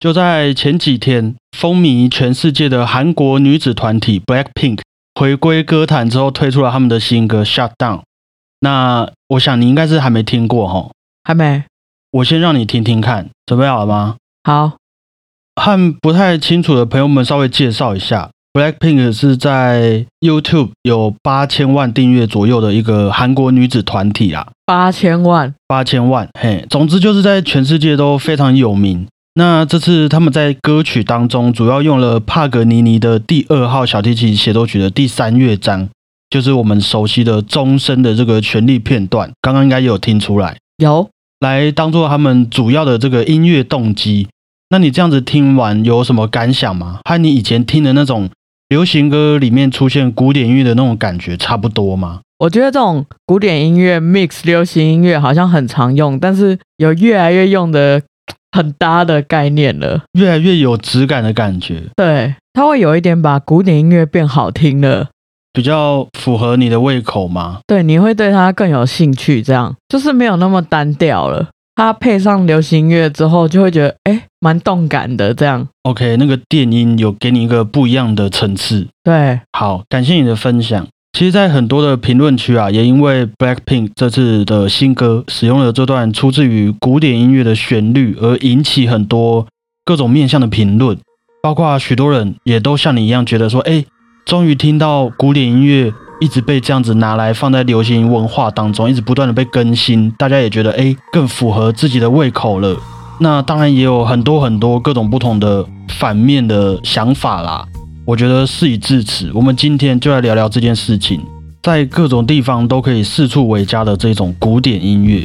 就在前几天，风靡全世界的韩国女子团体 BLACKPINK 回归歌坛之后，推出了他们的新歌《Shut Down》。那我想你应该是还没听过哈，还没。我先让你听听看，准备好了吗？好。和不太清楚的朋友们稍微介绍一下，BLACKPINK 是在 YouTube 有八千万订阅左右的一个韩国女子团体啊。八千万，八千万，嘿，总之就是在全世界都非常有名。那这次他们在歌曲当中主要用了帕格尼尼的第二号小提琴协奏曲的第三乐章，就是我们熟悉的钟声的这个旋律片段。刚刚应该有听出来，有来当做他们主要的这个音乐动机。那你这样子听完有什么感想吗？和你以前听的那种流行歌里面出现古典音乐的那种感觉差不多吗？我觉得这种古典音乐 mix 流行音乐好像很常用，但是有越来越用的。很搭的概念了，越来越有质感的感觉。对，它会有一点把古典音乐变好听了，比较符合你的胃口吗？对，你会对它更有兴趣，这样就是没有那么单调了。它配上流行乐之后，就会觉得哎，蛮动感的。这样，OK，那个电音有给你一个不一样的层次。对，好，感谢你的分享。其实，在很多的评论区啊，也因为 Blackpink 这次的新歌使用了这段出自于古典音乐的旋律，而引起很多各种面向的评论。包括许多人也都像你一样觉得说：“哎，终于听到古典音乐一直被这样子拿来放在流行文化当中，一直不断的被更新，大家也觉得哎，更符合自己的胃口了。”那当然也有很多很多各种不同的反面的想法啦。我觉得事已至此，我们今天就来聊聊这件事情，在各种地方都可以四处为家的这种古典音乐。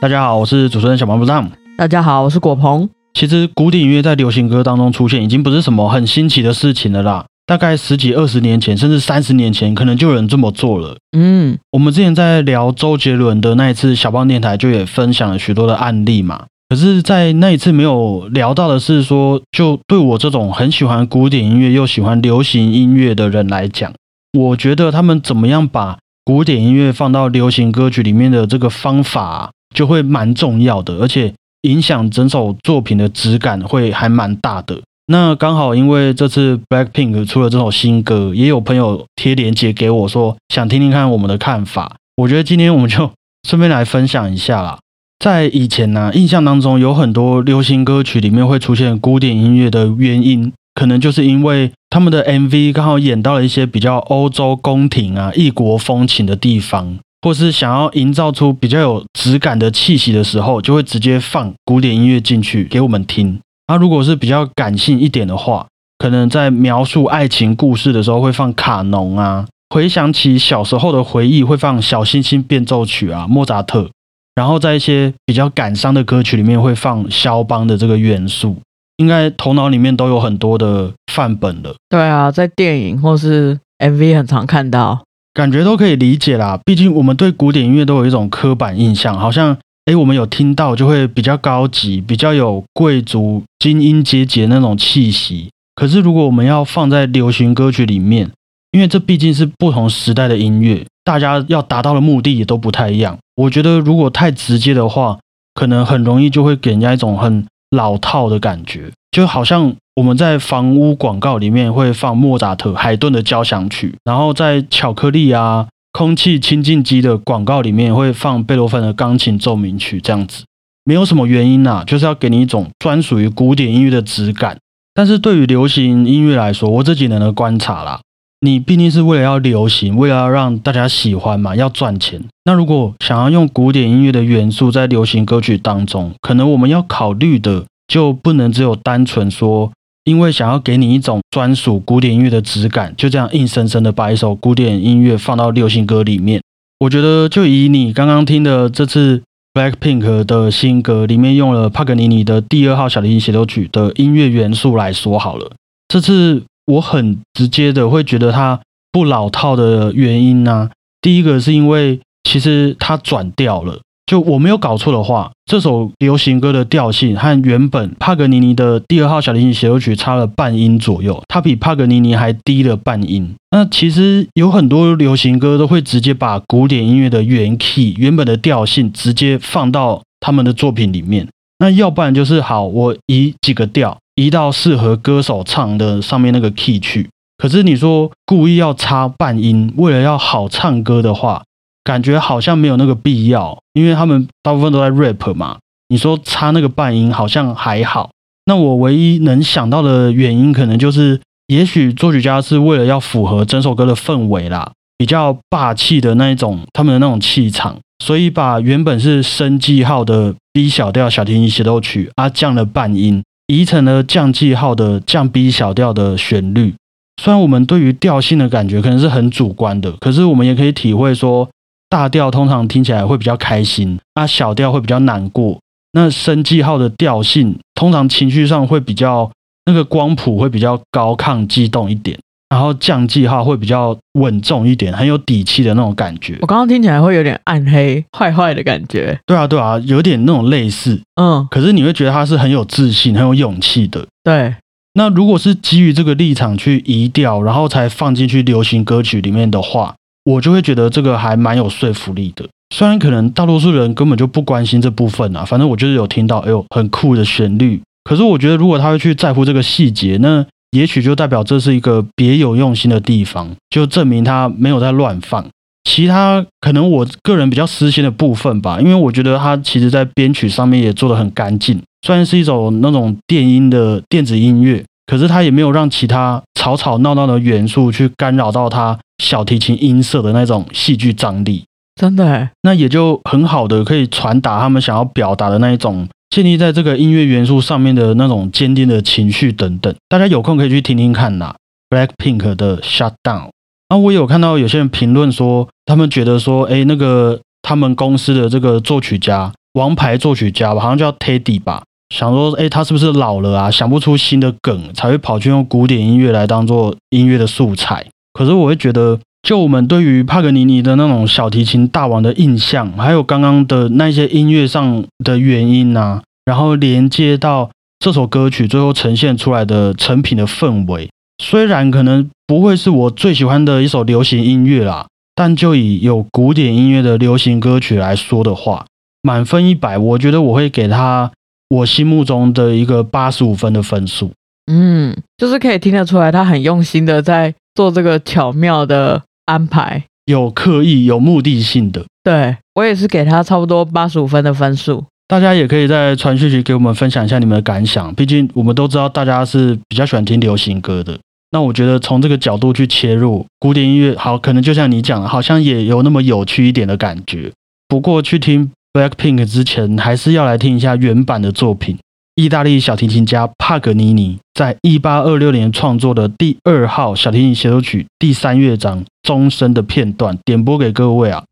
大家好，我是主持人小毛不当。大家好，我是果鹏。其实古典音乐在流行歌当中出现，已经不是什么很新奇的事情了啦。大概十几二十年前，甚至三十年前，可能就有人这么做了。嗯，我们之前在聊周杰伦的那一次小胖电台，就也分享了许多的案例嘛。可是，在那一次没有聊到的是说，就对我这种很喜欢古典音乐又喜欢流行音乐的人来讲，我觉得他们怎么样把古典音乐放到流行歌曲里面的这个方法，就会蛮重要的，而且影响整首作品的质感会还蛮大的。那刚好，因为这次 Blackpink 出了这首新歌，也有朋友贴链接给我说想听听看我们的看法。我觉得今天我们就顺便来分享一下啦。在以前呢，印象当中有很多流行歌曲里面会出现古典音乐的原因，可能就是因为他们的 MV 刚好演到了一些比较欧洲宫廷啊、异国风情的地方，或是想要营造出比较有质感的气息的时候，就会直接放古典音乐进去给我们听。他如果是比较感性一点的话，可能在描述爱情故事的时候会放卡农啊，回想起小时候的回忆会放小星星变奏曲啊，莫扎特。然后在一些比较感伤的歌曲里面会放肖邦的这个元素，应该头脑里面都有很多的范本了。对啊，在电影或是 MV 很常看到，感觉都可以理解啦。毕竟我们对古典音乐都有一种刻板印象，好像。哎，我们有听到就会比较高级，比较有贵族精英阶级那种气息。可是如果我们要放在流行歌曲里面，因为这毕竟是不同时代的音乐，大家要达到的目的也都不太一样。我觉得如果太直接的话，可能很容易就会给人家一种很老套的感觉，就好像我们在房屋广告里面会放莫扎特、海顿的交响曲，然后在巧克力啊。空气清净机的广告里面会放贝多芬的钢琴奏鸣曲，这样子没有什么原因呐，就是要给你一种专属于古典音乐的质感。但是对于流行音乐来说，我这几年的观察啦，你毕竟是为了要流行，为了要让大家喜欢嘛，要赚钱。那如果想要用古典音乐的元素在流行歌曲当中，可能我们要考虑的就不能只有单纯说。因为想要给你一种专属古典音乐的质感，就这样硬生生的把一首古典音乐放到流行歌里面。我觉得，就以你刚刚听的这次 Blackpink 的新歌里面用了帕格尼尼的第二号小提琴协奏曲的音乐元素来说好了。这次我很直接的会觉得它不老套的原因呢，第一个是因为其实它转调了。就我没有搞错的话，这首流行歌的调性和原本帕格尼尼的第二号小提琴协奏曲差了半音左右，它比帕格尼尼还低了半音。那其实有很多流行歌都会直接把古典音乐的原 key 原本的调性直接放到他们的作品里面。那要不然就是好，我移几个调，移到适合歌手唱的上面那个 key 去。可是你说故意要差半音，为了要好唱歌的话。感觉好像没有那个必要，因为他们大部分都在 rap 嘛。你说差那个半音好像还好。那我唯一能想到的原因，可能就是也许作曲家是为了要符合整首歌的氛围啦，比较霸气的那一种，他们的那种气场，所以把原本是升记号的 B 小调小提琴协奏曲啊降了半音，移成了降记号的降 B 小调的旋律。虽然我们对于调性的感觉可能是很主观的，可是我们也可以体会说。大调通常听起来会比较开心，那小调会比较难过。那升记号的调性通常情绪上会比较那个光谱会比较高亢激动一点，然后降记号会比较稳重一点，很有底气的那种感觉。我刚刚听起来会有点暗黑坏坏的感觉。对啊，对啊，有点那种类似。嗯，可是你会觉得他是很有自信、很有勇气的。对。那如果是基于这个立场去移调，然后才放进去流行歌曲里面的话。我就会觉得这个还蛮有说服力的，虽然可能大多数人根本就不关心这部分啊，反正我就是有听到，哎呦，很酷的旋律。可是我觉得，如果他会去在乎这个细节，那也许就代表这是一个别有用心的地方，就证明他没有在乱放。其他可能我个人比较私心的部分吧，因为我觉得他其实在编曲上面也做得很干净，虽然是一种那种电音的电子音乐。可是他也没有让其他吵吵闹闹的元素去干扰到他小提琴音色的那种戏剧张力，真的，那也就很好的可以传达他们想要表达的那一种建立在这个音乐元素上面的那种坚定的情绪等等。大家有空可以去听听看呐，Blackpink 的 Shutdown。那我有看到有些人评论说，他们觉得说，哎，那个他们公司的这个作曲家，王牌作曲家吧，好像叫 Teddy 吧。想说，哎，他是不是老了啊？想不出新的梗，才会跑去用古典音乐来当做音乐的素材。可是我会觉得，就我们对于帕格尼尼的那种小提琴大王的印象，还有刚刚的那些音乐上的原因呐，然后连接到这首歌曲最后呈现出来的成品的氛围，虽然可能不会是我最喜欢的一首流行音乐啦，但就以有古典音乐的流行歌曲来说的话，满分一百，我觉得我会给他。我心目中的一个八十五分的分数，嗯，就是可以听得出来，他很用心的在做这个巧妙的安排，有刻意、有目的性的。对我也是给他差不多八十五分的分数。大家也可以在传讯息给我们分享一下你们的感想，毕竟我们都知道大家是比较喜欢听流行歌的。那我觉得从这个角度去切入古典音乐，好，可能就像你讲的，好像也有那么有趣一点的感觉。不过去听。Blackpink 之前还是要来听一下原版的作品。意大利小提琴家帕格尼尼在一八二六年创作的第二号小提琴协奏曲第三乐章钟声的片段，点播给各位啊。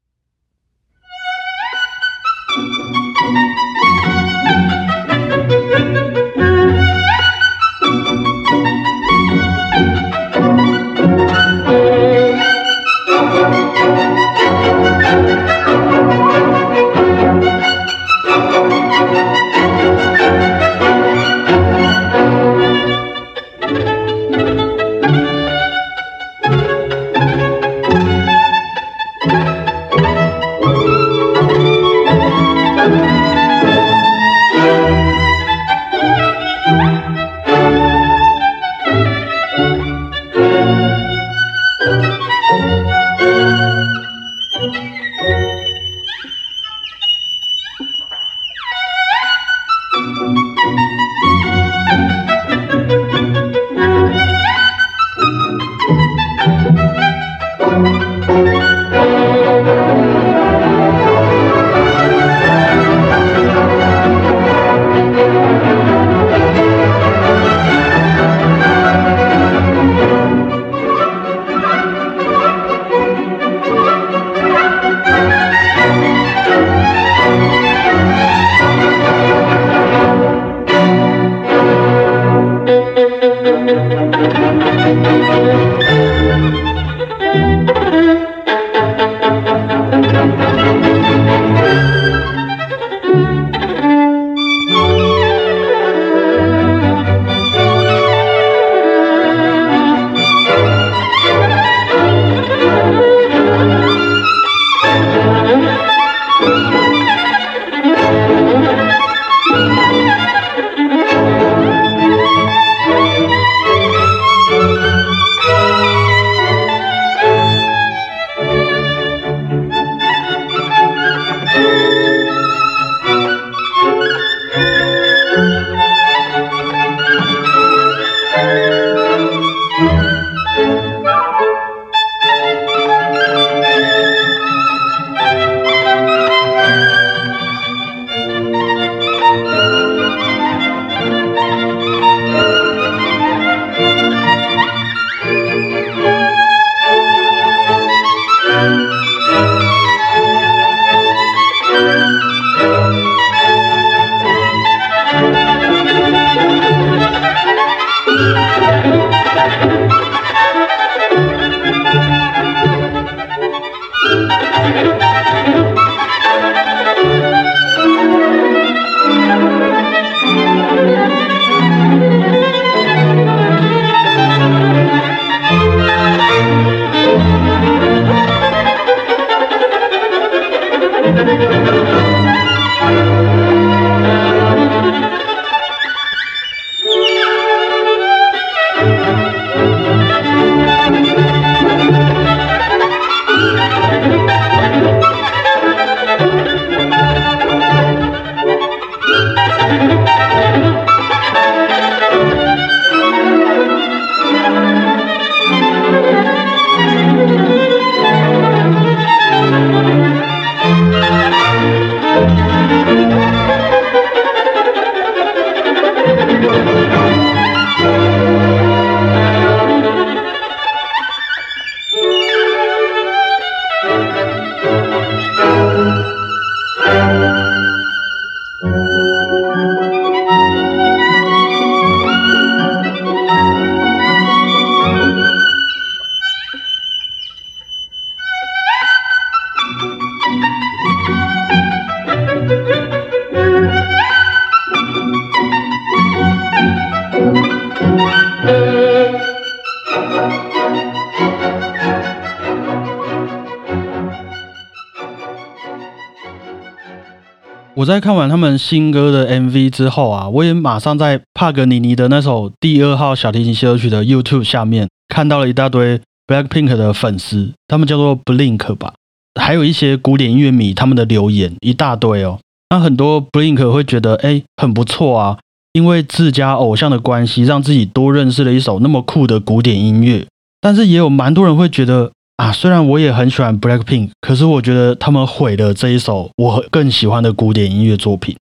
我在看完他们新歌的 MV 之后啊，我也马上在帕格尼尼的那首第二号小提琴协奏曲的 YouTube 下面看到了一大堆 Blackpink 的粉丝，他们叫做 Blink 吧，还有一些古典音乐迷他们的留言一大堆哦。那很多 Blink 会觉得哎很不错啊，因为自家偶像的关系，让自己多认识了一首那么酷的古典音乐。但是也有蛮多人会觉得。啊，虽然我也很喜欢 Blackpink，可是我觉得他们毁了这一首我更喜欢的古典音乐作品。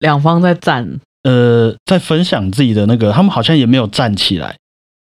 两方在站，呃，在分享自己的那个，他们好像也没有站起来。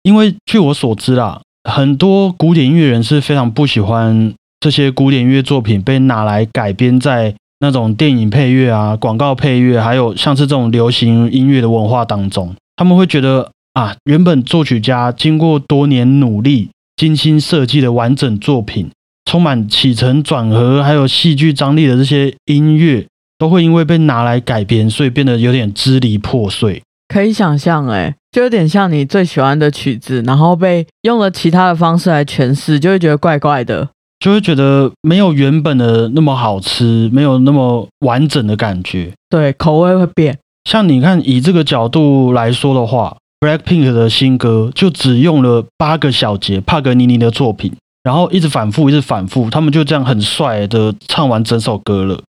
因为据我所知啦，很多古典音乐人是非常不喜欢这些古典音乐作品被拿来改编在那种电影配乐啊、广告配乐，还有像是这种流行音乐的文化当中。他们会觉得啊，原本作曲家经过多年努力。精心设计的完整作品，充满起承转合，还有戏剧张力的这些音乐，都会因为被拿来改编，所以变得有点支离破碎。可以想象，哎，就有点像你最喜欢的曲子，然后被用了其他的方式来诠释，就会觉得怪怪的，就会觉得没有原本的那么好吃，没有那么完整的感觉。对，口味会变。像你看，以这个角度来说的话。Blackpink 的新歌就只用了八个小节，帕格尼尼的作品，然后一直反复，一直反复，他们就这样很帅的唱完整首歌了。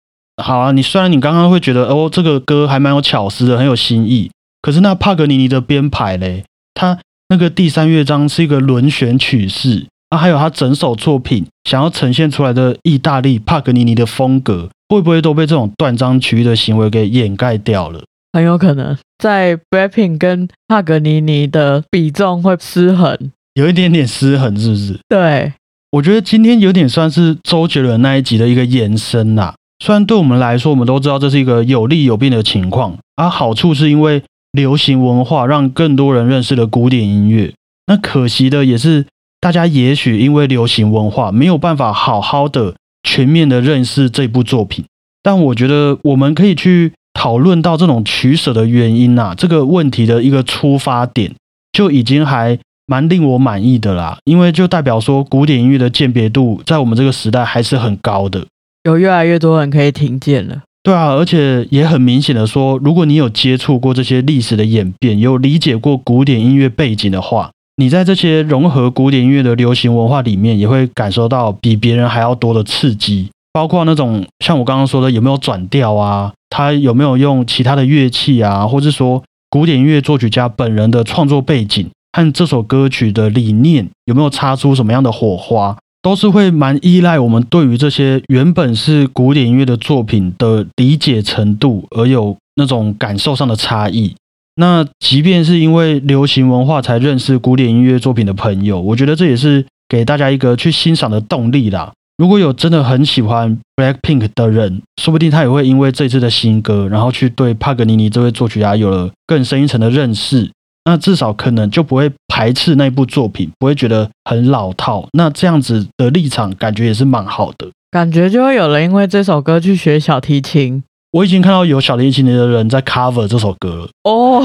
好啊，你虽然你刚刚会觉得哦，这个歌还蛮有巧思的，很有新意，可是那帕格尼尼的编排嘞，他那个第三乐章是一个轮旋曲式，啊，还有他整首作品想要呈现出来的意大利帕格尼尼的风格，会不会都被这种断章取义的行为给掩盖掉了？很有可能在 Blackpink 跟帕格尼尼的比重会失衡，有一点点失衡，是不是？对，我觉得今天有点算是周杰伦那一集的一个延伸呐。虽然对我们来说，我们都知道这是一个有利有弊的情况，而好处是因为流行文化让更多人认识了古典音乐。那可惜的也是，大家也许因为流行文化没有办法好好的全面的认识这部作品。但我觉得我们可以去。讨论到这种取舍的原因呐，这个问题的一个出发点就已经还蛮令我满意的啦，因为就代表说古典音乐的鉴别度在我们这个时代还是很高的，有越来越多人可以听见了。对啊，而且也很明显的说，如果你有接触过这些历史的演变，有理解过古典音乐背景的话，你在这些融合古典音乐的流行文化里面，也会感受到比别人还要多的刺激。包括那种像我刚刚说的有没有转调啊，他有没有用其他的乐器啊，或者说古典音乐作曲家本人的创作背景和这首歌曲的理念有没有擦出什么样的火花，都是会蛮依赖我们对于这些原本是古典音乐的作品的理解程度而有那种感受上的差异。那即便是因为流行文化才认识古典音乐作品的朋友，我觉得这也是给大家一个去欣赏的动力啦。如果有真的很喜欢 Blackpink 的人，说不定他也会因为这次的新歌，然后去对帕格尼尼这位作曲家有了更深一层的认识。那至少可能就不会排斥那部作品，不会觉得很老套。那这样子的立场，感觉也是蛮好的。感觉就会有人因为这首歌去学小提琴。我已经看到有小提琴的人在 cover 这首歌了哦，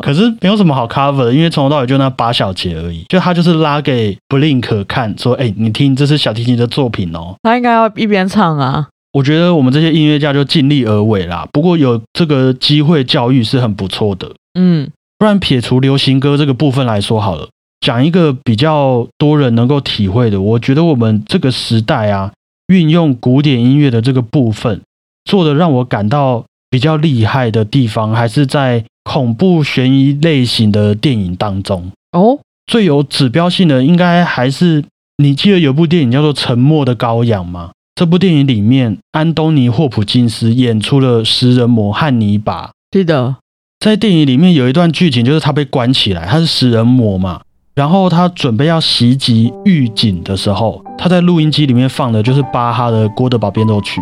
可是没有什么好 cover 的，因为从头到尾就那八小节而已，就他就是拉给 Blink 看，说，哎，你听，这是小提琴的作品哦。他应该要一边唱啊。我觉得我们这些音乐家就尽力而为啦。不过有这个机会教育是很不错的。嗯，不然撇除流行歌这个部分来说好了，讲一个比较多人能够体会的，我觉得我们这个时代啊，运用古典音乐的这个部分。做的让我感到比较厉害的地方，还是在恐怖悬疑类型的电影当中哦。最有指标性的，应该还是你记得有部电影叫做《沉默的羔羊》吗？这部电影里面，安东尼·霍普金斯演出了食人魔汉尼拔。记得在电影里面有一段剧情，就是他被关起来，他是食人魔嘛。然后他准备要袭击狱警的时候，他在录音机里面放的就是巴哈的《郭德堡变奏曲》。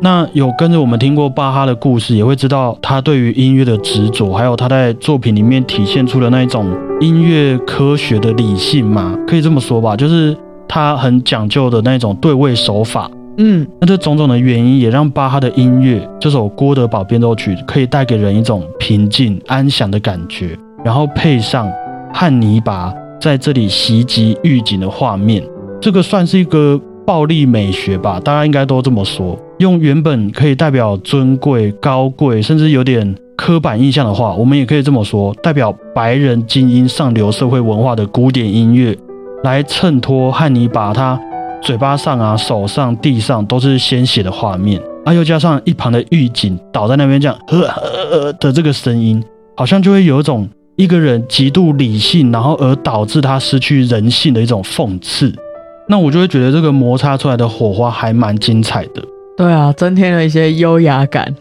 那有跟着我们听过巴哈的故事，也会知道他对于音乐的执着，还有他在作品里面体现出的那一种音乐科学的理性嘛，可以这么说吧，就是他很讲究的那种对位手法。嗯，那这种种的原因也让巴哈的音乐这首《郭德堡变奏曲》可以带给人一种平静安详的感觉，然后配上汉尼拔在这里袭击狱警的画面，这个算是一个。暴力美学吧，大家应该都这么说。用原本可以代表尊贵、高贵，甚至有点刻板印象的话，我们也可以这么说：代表白人精英上流社会文化的古典音乐，来衬托汉尼拔他嘴巴上啊、手上、地上都是鲜血的画面，啊，又加上一旁的狱警倒在那边这样呵呵的这个声音，好像就会有一种一个人极度理性，然后而导致他失去人性的一种讽刺。那我就会觉得这个摩擦出来的火花还蛮精彩的。对啊，增添了一些优雅感。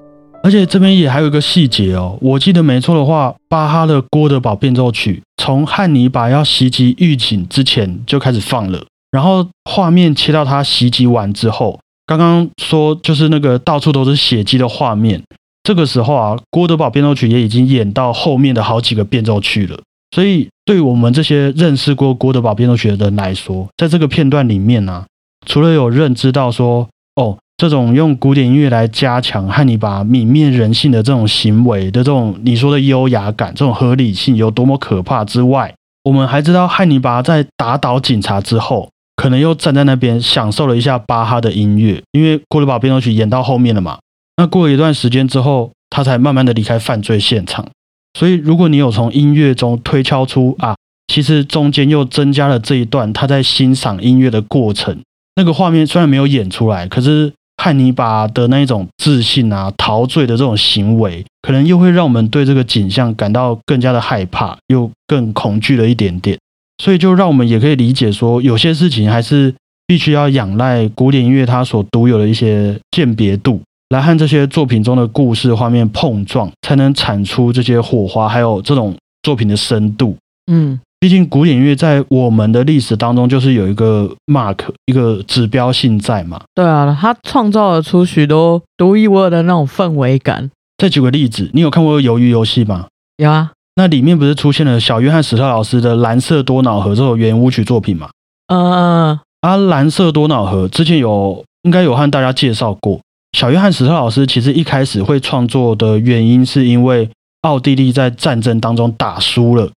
而且这边也还有一个细节哦，我记得没错的话，巴哈的《郭德堡变奏曲》从汉尼拔要袭击狱警之前就开始放了，然后画面切到他袭击完之后，刚刚说就是那个到处都是血迹的画面，这个时候啊，《郭德堡变奏曲》也已经演到后面的好几个变奏曲了。所以，对我们这些认识过郭德堡变奏曲的人来说，在这个片段里面呢，除了有认知到说，哦，这种用古典音乐来加强汉尼拔泯灭人性的这种行为的这种你说的优雅感、这种合理性有多么可怕之外，我们还知道汉尼拔在打倒警察之后，可能又站在那边享受了一下巴哈的音乐，因为郭德堡变奏曲演到后面了嘛。那过了一段时间之后，他才慢慢的离开犯罪现场。所以，如果你有从音乐中推敲出啊，其实中间又增加了这一段他在欣赏音乐的过程，那个画面虽然没有演出来，可是汉尼拔的那一种自信啊、陶醉的这种行为，可能又会让我们对这个景象感到更加的害怕，又更恐惧了一点点。所以，就让我们也可以理解说，有些事情还是必须要仰赖古典音乐它所独有的一些鉴别度。来和这些作品中的故事画面碰撞，才能产出这些火花，还有这种作品的深度。嗯，毕竟古典音乐在我们的历史当中就是有一个 mark，一个指标性在嘛。对啊，它创造了出许多独一无二的那种氛围感。再举个例子，你有看过《鱿鱼游戏》吗？有啊。那里面不是出现了小约翰史特老师的《蓝色多瑙河》这首圆舞曲作品吗？嗯。啊，《蓝色多瑙河》之前有应该有和大家介绍过。小约翰史特老师其实一开始会创作的原因，是因为奥地利在战争当中打输了，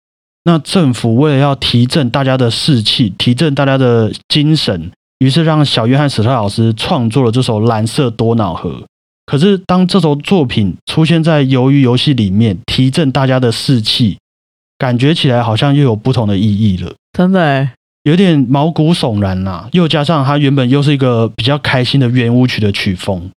那政府为了要提振大家的士气，提振大家的精神，于是让小约翰史特老师创作了这首《蓝色多瑙河》。可是当这首作品出现在鱿鱼游戏里面，提振大家的士气，感觉起来好像又有不同的意义了。真的，有点毛骨悚然呐！又加上它原本又是一个比较开心的圆舞曲的曲风。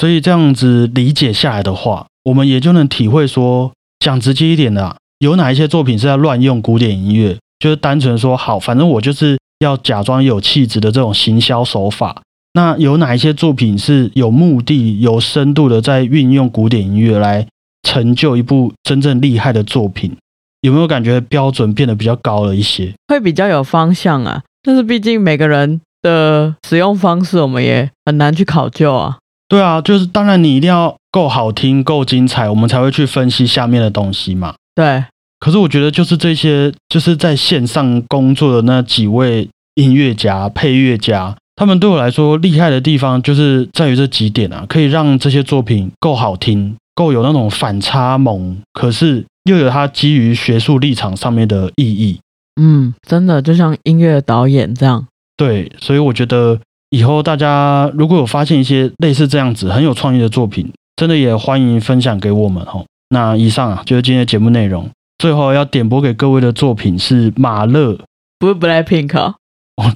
所以这样子理解下来的话，我们也就能体会说，讲直接一点的，有哪一些作品是在乱用古典音乐，就是单纯说好，反正我就是要假装有气质的这种行销手法。那有哪一些作品是有目的、有深度的在运用古典音乐来成就一部真正厉害的作品？有没有感觉标准变得比较高了一些？会比较有方向啊。但是毕竟每个人的使用方式，我们也很难去考究啊。对啊，就是当然你一定要够好听、够精彩，我们才会去分析下面的东西嘛。对。可是我觉得就是这些，就是在线上工作的那几位音乐家、配乐家，他们对我来说厉害的地方，就是在于这几点啊，可以让这些作品够好听、够有那种反差萌，可是又有它基于学术立场上面的意义。嗯，真的就像音乐导演这样。对，所以我觉得。以后大家如果有发现一些类似这样子很有创意的作品，真的也欢迎分享给我们哦。那以上啊就是今天的节目内容。最后要点播给各位的作品是马勒，不是 Blackpink 哦，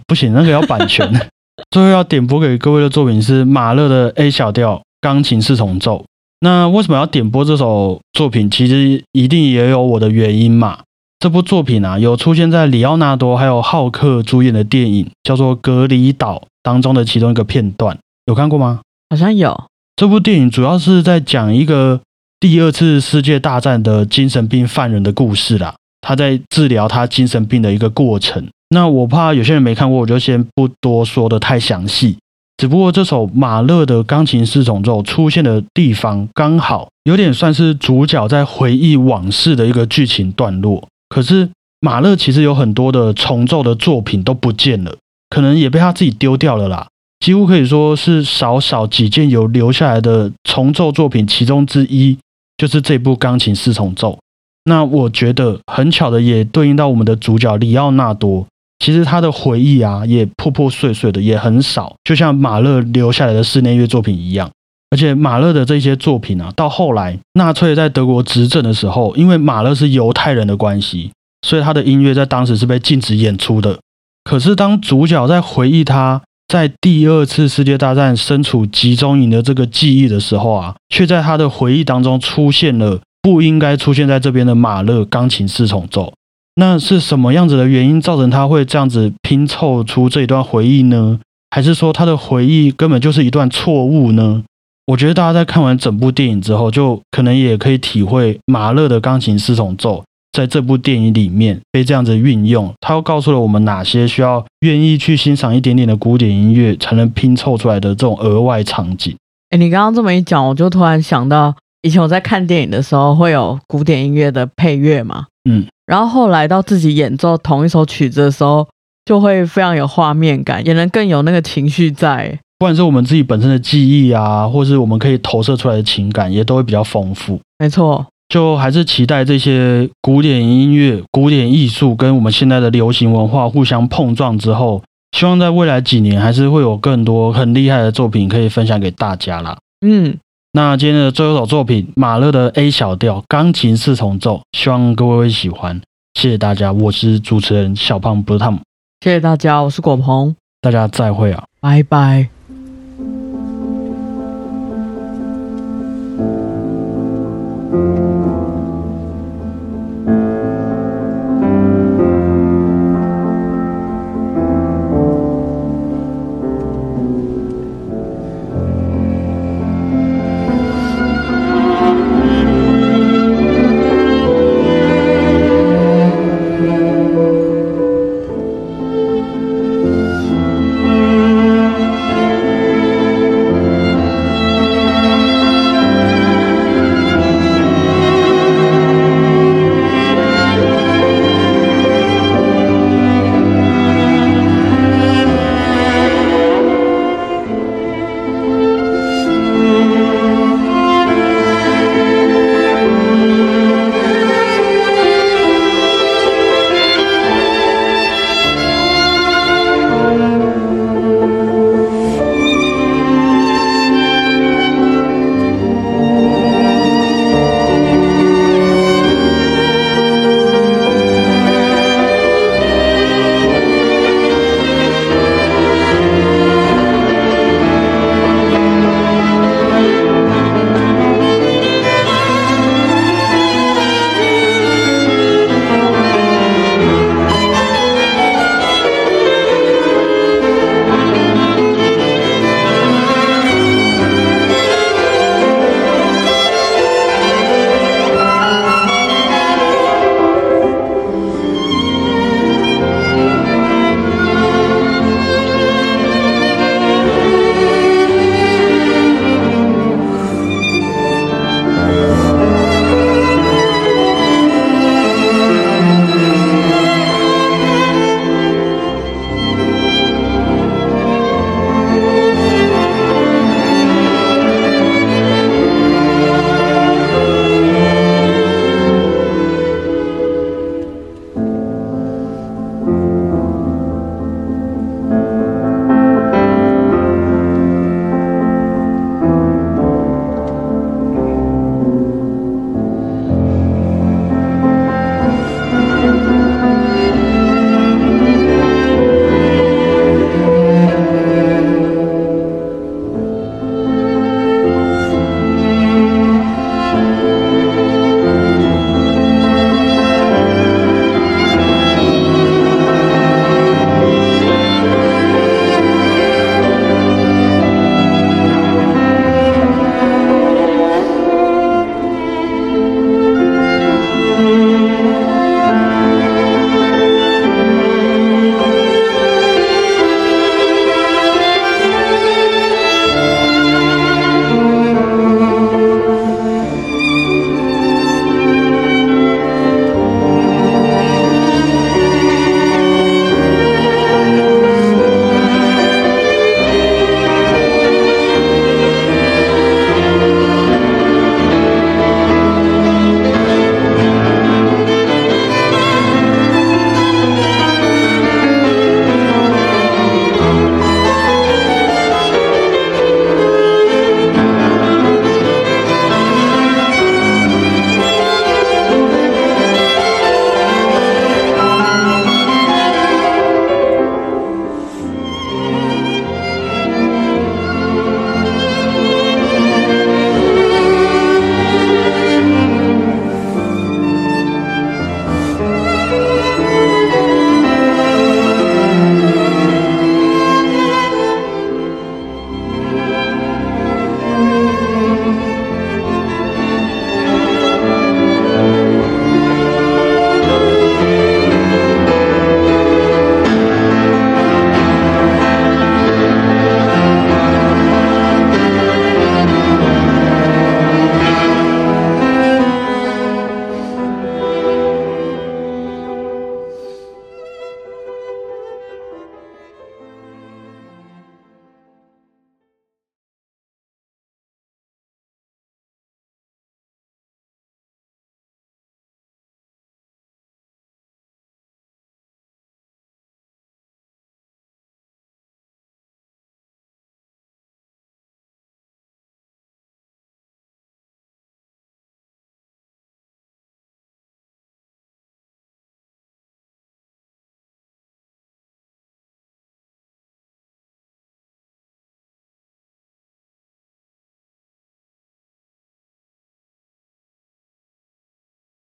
不行，那个要版权。最后要点播给各位的作品是马勒的 A 小调钢琴四重奏。那为什么要点播这首作品？其实一定也有我的原因嘛。这部作品啊，有出现在里奥纳多还有浩克主演的电影，叫做《隔离岛》当中的其中一个片段，有看过吗？好像有。这部电影主要是在讲一个第二次世界大战的精神病犯人的故事啦，他在治疗他精神病的一个过程。那我怕有些人没看过，我就先不多说的太详细。只不过这首马勒的钢琴四重奏出现的地方，刚好有点算是主角在回忆往事的一个剧情段落。可是马勒其实有很多的重奏的作品都不见了，可能也被他自己丢掉了啦。几乎可以说是少少几件有留下来的重奏作品，其中之一就是这部钢琴四重奏。那我觉得很巧的，也对应到我们的主角里奥纳多，其实他的回忆啊也破破碎碎的，也很少，就像马勒留下来的室内乐作品一样。而且马勒的这些作品啊，到后来纳粹在德国执政的时候，因为马勒是犹太人的关系，所以他的音乐在当时是被禁止演出的。可是当主角在回忆他在第二次世界大战身处集中营的这个记忆的时候啊，却在他的回忆当中出现了不应该出现在这边的马勒钢琴四重奏。那是什么样子的原因造成他会这样子拼凑出这一段回忆呢？还是说他的回忆根本就是一段错误呢？我觉得大家在看完整部电影之后，就可能也可以体会马勒的钢琴四重奏在这部电影里面被这样子运用，它又告诉了我们哪些需要愿意去欣赏一点点的古典音乐才能拼凑出来的这种额外场景。哎，你刚刚这么一讲，我就突然想到，以前我在看电影的时候会有古典音乐的配乐嘛，嗯，然后后来到自己演奏同一首曲子的时候，就会非常有画面感，也能更有那个情绪在。不管是我们自己本身的记忆啊，或是我们可以投射出来的情感，也都会比较丰富。没错，就还是期待这些古典音乐、古典艺术跟我们现在的流行文化互相碰撞之后，希望在未来几年还是会有更多很厉害的作品可以分享给大家啦。嗯，那今天的最后一首作品，马勒的 A 小调钢琴四重奏，希望各位会喜欢。谢谢大家，我是主持人小胖 Tom，谢谢大家，我是果鹏，大家再会啊，拜拜。